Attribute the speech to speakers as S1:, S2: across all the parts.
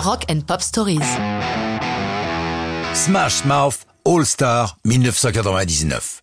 S1: Rock and Pop Stories.
S2: Smash Mouth All Star 1999.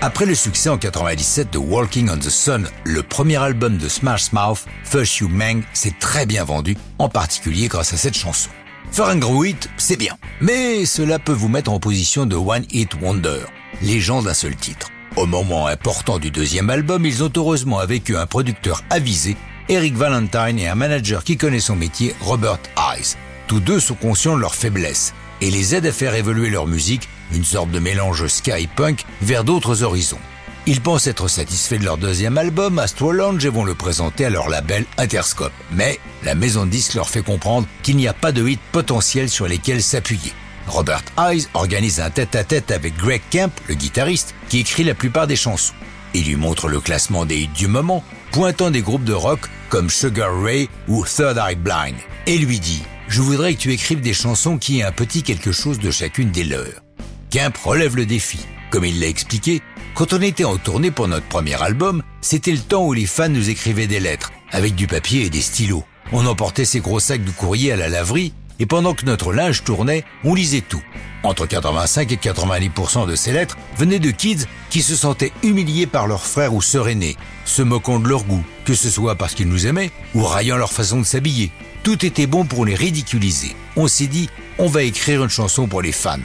S2: Après le succès en 97 de Walking on the Sun, le premier album de Smash Mouth, First You Mang, s'est très bien vendu, en particulier grâce à cette chanson. Faire un gros c'est bien, mais cela peut vous mettre en position de One Hit Wonder, légende d'un seul titre. Au moment important du deuxième album, ils ont heureusement avec eux un producteur avisé, Eric Valentine, et un manager qui connaît son métier, Robert Eyes. Tous deux sont conscients de leur faiblesse et les aident à faire évoluer leur musique, une sorte de mélange ska et punk, vers d'autres horizons. Ils pensent être satisfaits de leur deuxième album, Astro Lounge, et vont le présenter à leur label Interscope. Mais la maison de leur fait comprendre qu'il n'y a pas de hit potentiel sur lesquels s'appuyer. Robert Eyes organise un tête-à-tête avec Greg Kemp, le guitariste, qui écrit la plupart des chansons. Il lui montre le classement des hits du moment, pointant des groupes de rock comme Sugar Ray ou Third Eye Blind, et lui dit « Je voudrais que tu écrives des chansons qui aient un petit quelque chose de chacune des leurs. » Kemp relève le défi. Comme il l'a expliqué, quand on était en tournée pour notre premier album, c'était le temps où les fans nous écrivaient des lettres, avec du papier et des stylos. On emportait ces gros sacs de courrier à la laverie et pendant que notre linge tournait, on lisait tout. Entre 85 et 90% de ces lettres venaient de kids qui se sentaient humiliés par leurs frères ou sœurs aînés, se moquant de leur goût, que ce soit parce qu'ils nous aimaient ou raillant leur façon de s'habiller. Tout était bon pour les ridiculiser. On s'est dit, on va écrire une chanson pour les fans.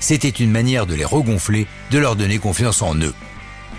S2: C'était une manière de les regonfler, de leur donner confiance en eux.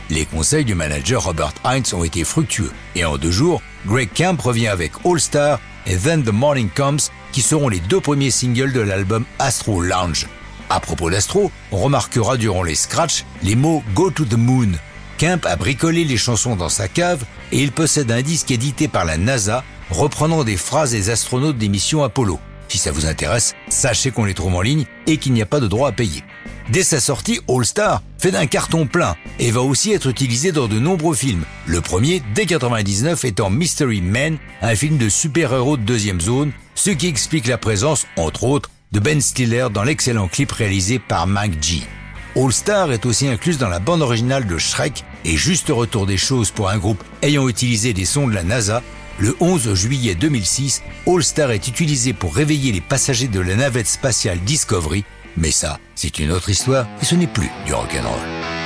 S2: Les conseils du manager Robert Heinz ont été fructueux et en deux jours, Greg Camp revient avec All Star et Then the Morning Comes qui seront les deux premiers singles de l'album Astro Lounge. À propos d'Astro, on remarquera durant les scratchs les mots Go to the Moon. Kemp a bricolé les chansons dans sa cave et il possède un disque édité par la NASA reprenant des phrases des astronautes des missions Apollo. Si ça vous intéresse, sachez qu'on les trouve en ligne et qu'il n'y a pas de droit à payer. Dès sa sortie, All Star fait d'un carton plein et va aussi être utilisé dans de nombreux films. Le premier, dès 99, étant Mystery Man, un film de super-héros de deuxième zone, ce qui explique la présence, entre autres, de Ben Stiller dans l'excellent clip réalisé par Mike G. All Star est aussi incluse dans la bande originale de Shrek et juste retour des choses pour un groupe ayant utilisé des sons de la NASA, le 11 juillet 2006, All Star est utilisé pour réveiller les passagers de la navette spatiale Discovery mais ça, c'est une autre histoire et ce n'est plus du rock'n'roll.